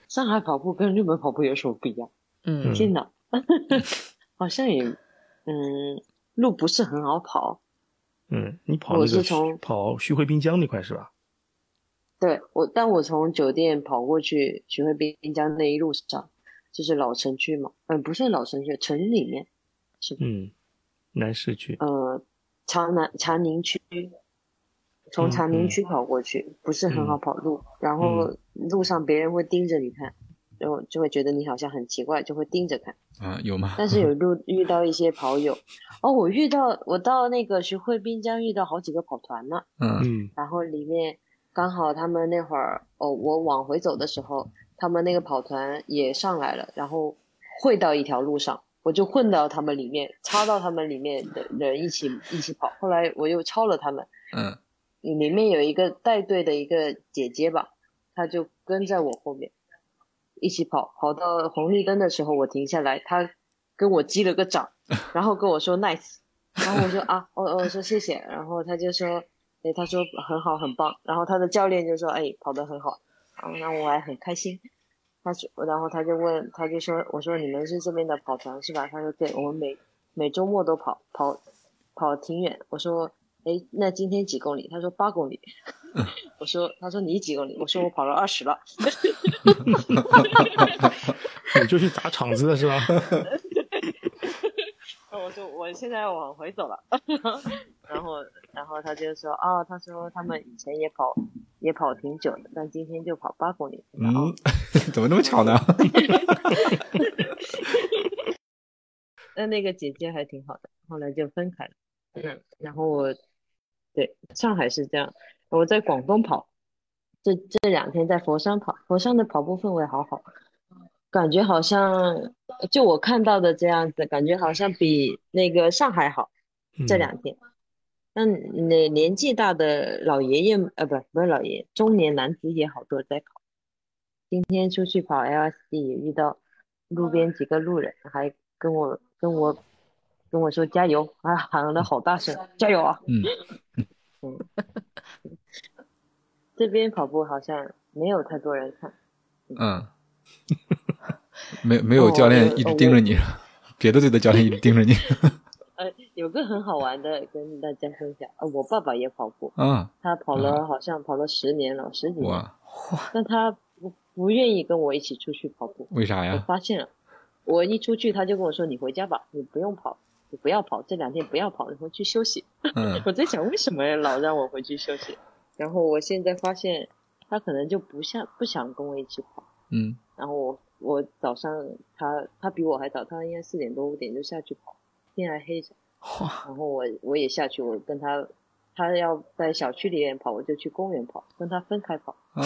上海跑步跟日本跑步有什么不一样？嗯，天哪，好像也嗯，路不是很好跑。嗯，你跑我那个是从跑徐汇滨江那块是吧？对我，但我从酒店跑过去徐汇滨江那一路上，就是老城区嘛，嗯，不是老城区，城里面是嗯，南市区。呃长南长宁区，从嗯长宁嗯区跑过去，不是很好嗯跑路，然后路上别人会盯着你看，然后就会觉得你好像很奇怪，就会盯着看。啊，有吗？但是有 <laughs> 路遇到一些跑友，哦，我遇到我到那个徐汇滨江遇到好几个跑团呢，嗯嗯然后里面刚好他们那会儿哦，我往回走的时候，他们那个跑团也上来了，然后汇到一条路上，我就混到他们里面，插到他们里面的人一起一起跑。后来我又超了他们，嗯里面有一个带队的一个姐姐吧，她就跟在我后面一起跑，跑到红绿灯的时候我停下来，他跟我击了个掌，<laughs> 然后跟我说 nice，然后我说啊，我我说谢谢，然后他就说，哎，他说很好很棒，然后他的教练就说，哎，跑得很好，然后那我还很开心。他说，然后他就问，他就说，我说你们是这边的跑团是吧？他说对，我们每每周末都跑跑跑挺远。我说，哎，那今天几公里？他说八公里。我说，他说你几公里？我说我跑了二十了。你就去砸场子了是吧？<laughs> 我说我现在要往回走了，然后然后他就说哦，他说他们以前也跑也跑挺久的，但今天就跑八公里。嗯，<laughs> 怎么那么巧呢？<laughs> 那那个姐姐还挺好的，后来就分开了。嗯，然后我对上海是这样，我在广东跑，这这两天在佛山跑，佛山的跑步氛围好好，感觉好像就我看到的这样子，感觉好像比那个上海好。这嗯两天，那那年纪大的老爷爷呃，不不是老爷爷，中年男子也好多在跑。今天出去跑 LSD 也遇到路边几个路人，还跟我跟我跟我说加油，啊喊的好大声，加油啊！嗯 <laughs> 嗯，<laughs> 这边跑步好像没有太多人看，嗯，<laughs> 没没有教练一直盯着你，<laughs> 别的队的教练一直盯着你。呃，有个很好玩的跟大家分享，啊，我爸爸也跑步，啊！他跑了好像跑了十年了，十几年，哇，但他不不愿意跟我一起出去跑步。为啥呀？我发现了，我一出去他就跟我说：“你回家吧，你不用跑，你不要跑，这两天不要跑，你回去休息。”嗯 <laughs> 我在想为什么老让我回去休息，然后我现在发现他可能就不想不想跟我一起跑，嗯然后我我早上他他比我还早，他应该四点多五点就下去跑，天还黑着，哇，然后我我也下去，我跟他他要在小区里面跑，我就去公园跑，跟他分开跑，啊，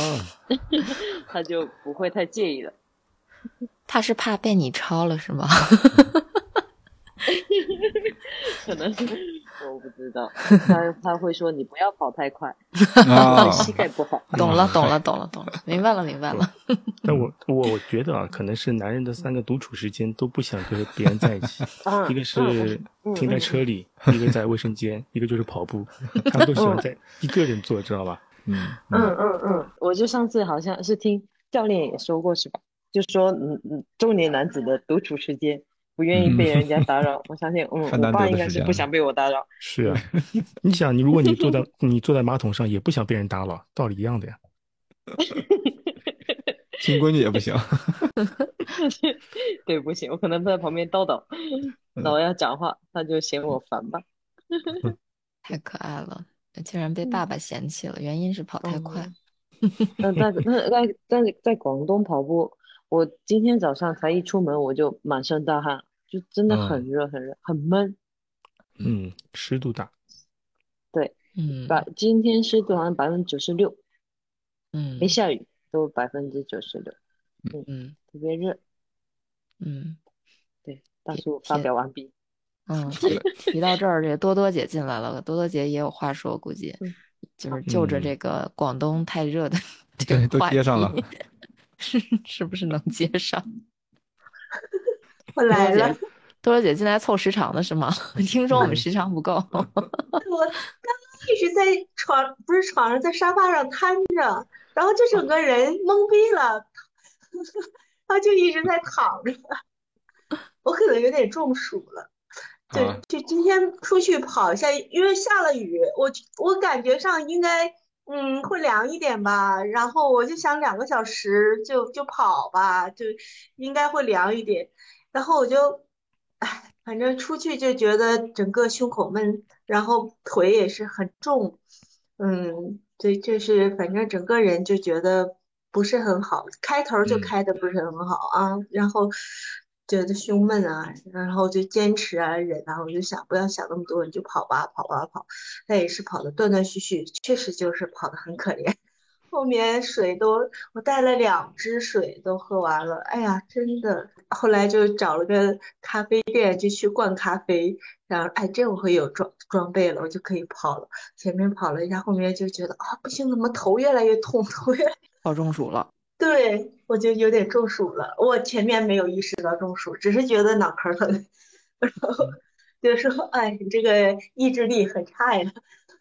<laughs> 他就不会太介意了。<laughs> 他是怕被你超了是吗？可能 <laughs> 我不知道，他他会说你不要跑太快，<laughs> 啊对膝盖不好。懂了，懂了，懂了，懂了，明白了，明白了。但我我我觉得啊，可能是男人的三个独处时间都不想跟别人在一起，<laughs> 嗯一个是嗯停在车里，一个在卫生间，一个就是跑步，他们都喜欢在一个人做，知道吧？嗯嗯嗯嗯，我就上次好像是听教练也说过是吧？就说嗯嗯，中年男子的独处时间不愿意被人家打扰。我相信，嗯，<laughs> 我爸应该是不想被我打扰。是啊，<laughs> 你想，你如果你坐在 <laughs> 你坐在马桶上，也不想被人打扰，道理一样的呀。亲闺女也不行。对，不行，我可能在旁边叨叨，那我要讲话，他就嫌我烦吧。太可爱了，竟然被爸爸嫌弃了，原因是跑太快。那那那那在在广东跑步，我今天早上才一出门我就满身大汗，就真的很热很热，很闷。嗯，湿度大。对嗯百今天湿度好像百分之九十六，嗯没下雨，都百分之九十六，嗯嗯特别热。嗯对，大叔发表完毕。嗯，提提到这儿，这多多姐进来了，多多姐也有话说，估计嗯就是就着嗯这个广东太热的这对都接上了，<laughs> 是是不是能接上？<laughs> 我来了，多多姐进来凑时长的是吗？<laughs> 听说我们时长不够。<laughs> 我刚刚一直在床，不是床上，在沙发上瘫着，然后就整个人懵逼了，<laughs> 然后就一直在躺着。我可能有点中暑了，就啊就今天出去跑一下，因为下了雨，我我感觉上应该嗯会凉一点吧，然后我就想两个小时就就跑吧，就应该会凉一点，然后我就，哎，反正出去就觉得整个胸口闷，然后腿也是很重，嗯，对，就是反正整个人就觉得不是很好，开头就嗯开的不是很好啊，然后觉得胸闷啊，然后就坚持啊忍啊，我就想不要想那么多，你就跑吧跑吧跑，但也是跑的断断续续，确实就是跑的很可怜。后面水都，我带了两支水都喝完了，哎呀，真的。后来就找了个咖啡店，就去灌咖啡，然后哎，这回有装装备了，我就可以跑了。前面跑了一下，后面就觉得啊，不行，怎么头越来越痛，头越来跑中暑了，对，我就有点中暑了。我前面没有意识到中暑，只是觉得脑壳疼，<laughs> 然后就说：“哎，你这个意志力很差呀。”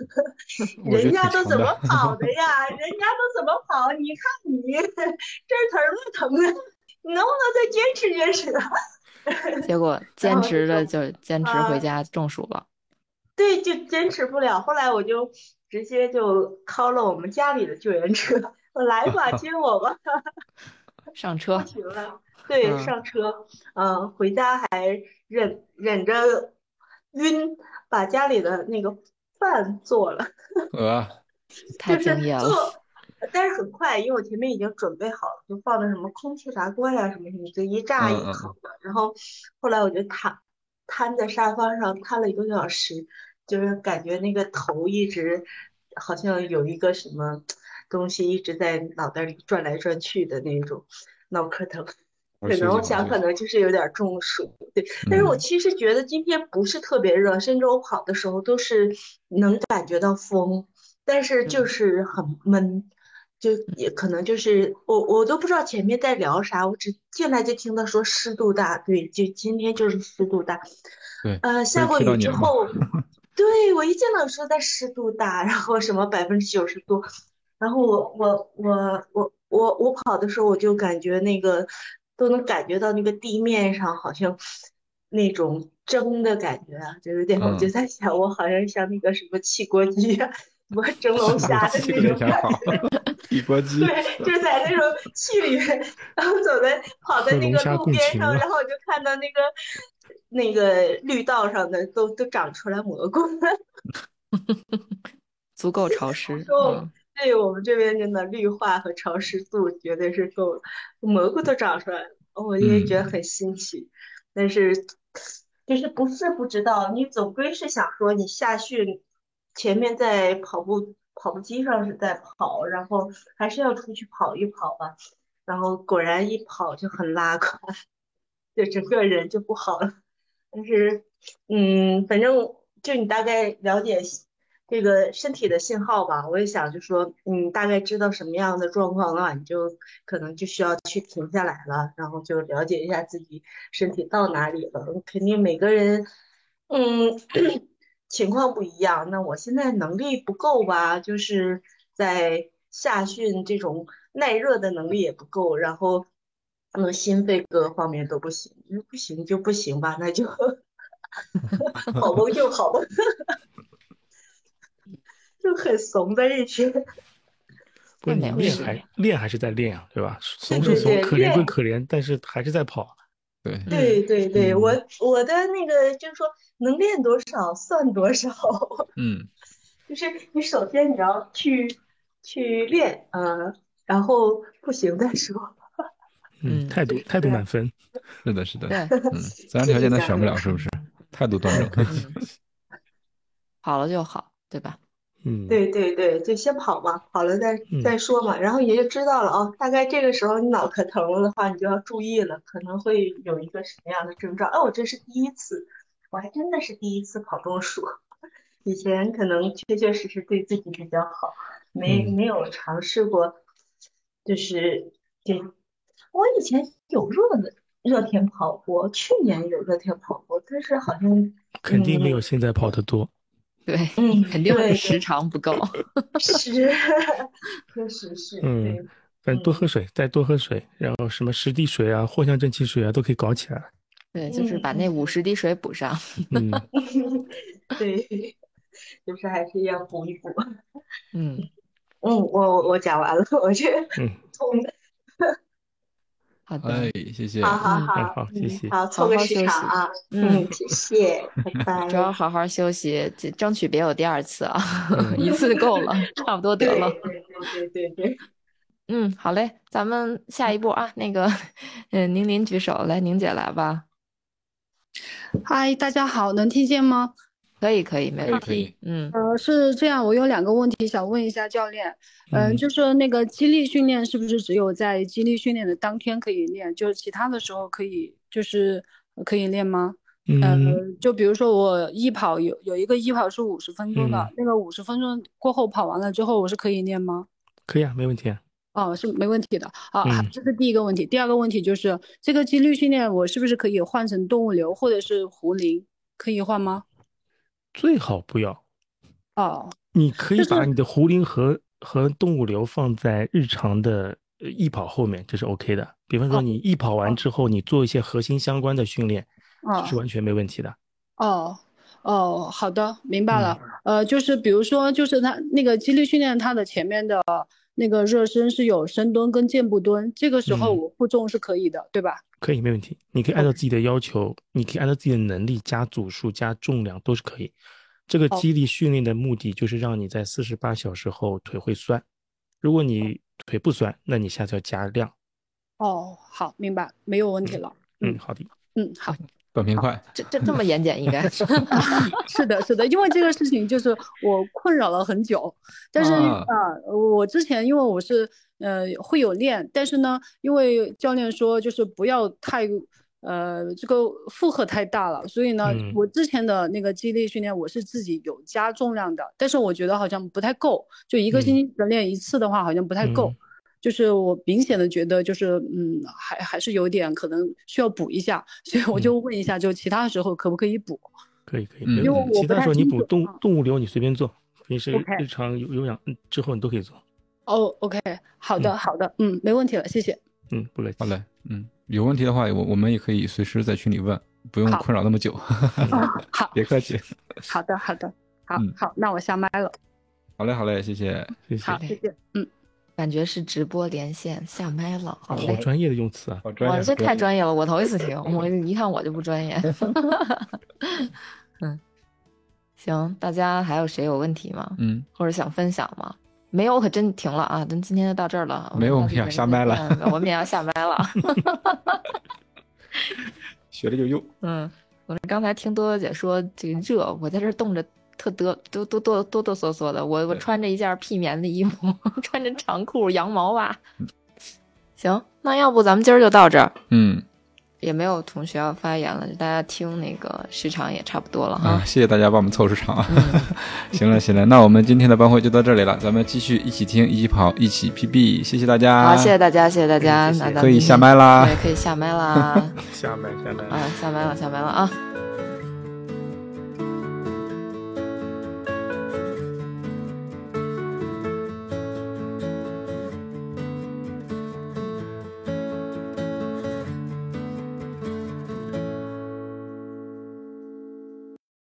<laughs> 人家都怎么跑的呀？<laughs> 人家都怎么跑？你看你 <laughs> 这儿疼那疼啊，你能不能再坚持坚持啊？结果坚持的就就坚持啊回家中暑了。对，就坚持不了。后来我就直接就掏了我们家里的救援车，我来吧，接我吧。上车不，行了，对，嗯上车，嗯，回家还忍忍着晕，把家里的那个饭做了，呃，<laughs> 太就是敬业了。做，但是很快，因为我前面已经准备好了，就放的什么空气炸锅呀什么什么，就一炸一嗯嗯烤的。然后后来我就躺瘫在沙发上瘫了一个多小时，就是感觉那个头一直好像有一个什么东西一直在脑袋里转来转去的那种脑壳疼。可能我想可能就是有点中暑，对。但是我嗯。其实觉得今天不是特别热，甚至我跑的时候都是能感觉到风，但是就嗯。是很闷，就也可能就是我我都不知道前面在聊啥，我只进来就听到说湿度大，对，就今天就是湿度大，对，呃，下过雨之后，<laughs> 对，我一见到说在湿度大，然后什么百分之九十多，然后我我我我我我跑的时候我就感觉那个都能感觉到那个地面上好像那种蒸的感觉啊，就有点，我就嗯在想，我好像像那个什么汽锅鸡啊，什么蒸龙虾的那种感觉。<laughs> 一锅鸡，对，就是在那种气里面，然后走在跑在那个路边上，然后我就看到那个那个绿道上的都都长出来蘑菇了。<laughs> 足够潮湿。对我们这边真的绿化和潮湿度绝对是够了，蘑菇都长出来了，我因为觉得很新奇。但是就是不是不知道，你总归是想说你下训前面在跑步跑步机上是在跑，然后还是要出去跑一跑吧。然后果然一跑就很拉垮，<laughs> 就整个人就不好了。但是，嗯，反正就你大概了解这个身体的信号吧。我也想就说，嗯，大概知道什么样的状况了，你就可能就需要去停下来了，然后就了解一下自己身体到哪里了。肯定每个人，嗯，<clears throat> 情况不一样。那我现在能力不够吧，就是在下训这种耐热的能力也不够，然后。那心肺各个方面都不行，不行就不行吧，那就 <laughs> 好吧就好吧，就很怂的一群。不是你练还练还是在练啊，对吧？怂是怂，可怜归可怜，但是还是在跑。对对对对，我我的那个就是说，能练多少算多少。嗯，<laughs> 就是你首先你要去去练，啊，然后不行再说。嗯，态度态度满分，<laughs> 是的，是的，嗯，<laughs> 自然条件他选不了，是不是？态度端正，好了就好，对吧？嗯，对对对，就先跑嘛，跑了再再说嘛。然后也就知道了哦，大概这个时候你脑壳疼了的话，你就要注意了，可能会有一个什么样的征兆？哦，我这是第一次，我还真的是第一次跑中暑，以前可能确确实实对自己比较好，没没有尝试过，就是这。我以前有热的热天跑过，去年有热天跑过，但是好像肯定没有现在跑的多。对，嗯，<laughs> 肯定是时长不够。是，<laughs> 确实是。嗯，反正多喝水，再多喝水，然后什么十滴水啊、藿香正气水啊都可以搞起来。对，就是把那五十滴水补上。嗯，<laughs> 对，就是还是要补一补。嗯嗯，我我讲完了，我这嗯，痛的。好的，哎，谢谢，好好好，好，谢谢，好，凑个时长啊，嗯，谢谢，拜拜。主要好好休息，争取别有第二次啊，<laughs> 一次够了，差不多得了。对对对对对，<laughs> 嗯，好嘞，咱们下一步啊，那个，嗯，宁林举手，来，宁姐来吧。嗨，大家好，能听见吗？可以，可以，没问题。嗯，呃，是这样，我有两个问题想问一下教练。嗯，就是那个激励训练是不是只有在激励训练的当天可以练？就是其他的时候可以，就是可以练吗？嗯，就比如说我一跑有有一个一跑是五十分钟的，那个五十分钟过后跑完了之后，我是可以练吗？可以啊，没问题啊。哦，是没问题的。好，这是第一个问题。第二个问题就是这个激励训练我是不是可以换成动物流或者是壶铃？可以换吗？最好不要哦，你可以把你的壶铃和和动物流放在日常的易跑后面，这是 OK 的。比方说你易跑完之后，你做一些核心相关的训练，是完全没问题的。哦哦，好的，明白了。呃，就是比如说，就是它那个肌力训练，它的前面的那个热身是有深蹲跟箭步蹲，这个时候我负重是可以的，对吧？可以，没问题。你可以按照自己的要求，你可以按照自己的能力加组数、加重量都是可以。这个激励训练的目的就是让你在四十八小时后腿会酸。如果你腿不酸，那你下次要加量。哦，好，明白，没有问题了。嗯，好的。嗯，好。短平快，这这这么严谨，应该是 <laughs> 是的，是的，因为这个事情就是我困扰了很久。但是啊，我之前因为我是呃会有练，但是呢，因为教练说就是不要太呃这个负荷太大了，所以呢，我之前的那个肌力训练我是自己有加重量的，但是我觉得好像不太够，就一个星期只练一次的话，好像不太够。就是我明显的觉得，就是嗯，还还是有点可能需要补一下，所以我就问一下，就其他的时候可不可以补？可以可以，因为我其他时候你补动动物流你随便做，平时日常有有氧之后你都可以做。哦，OK，好的好的，嗯，没问题了，谢谢。嗯，不客气。好嘞，嗯，有问题的话，我我们也可以随时在群里问，不用困扰那么久。<laughs> 好，别客气。好的好的，好好，那我下麦了。好嘞好嘞，谢谢谢谢。好，谢谢，嗯。感觉是直播连线下麦了，好专业的用词啊！我这太专业了，我头一次听，我 <laughs> 一看我就不专业。嗯，行，大家还有谁有问题吗？嗯，或者想分享吗？没有，我可真停了啊！咱今天就到这儿了。没有，我们要下麦了。我们也要下麦了。<laughs> 学了就用。嗯，我刚才听多多姐说这个热，我在这冻着。特嘚，哆哆哆哆哆嗦嗦的，我我穿着一件屁棉的衣服，<laughs> 穿着长裤羊毛袜。<laughs> 行，那要不咱们今儿就到这儿。嗯，也没有同学要发言了，就大家听那个时长也差不多了哈。啊，谢谢大家帮我们凑时长啊。嗯 <laughs> 行了行了，那我们今天的班会就到这里了，咱们继续一起听，一起跑，一起 PB，谢谢大家。好，谢谢大家，谢谢大家，谢谢那咱可以下麦啦对，可以下麦啦。下麦下麦。啊，下麦了，下麦了啊。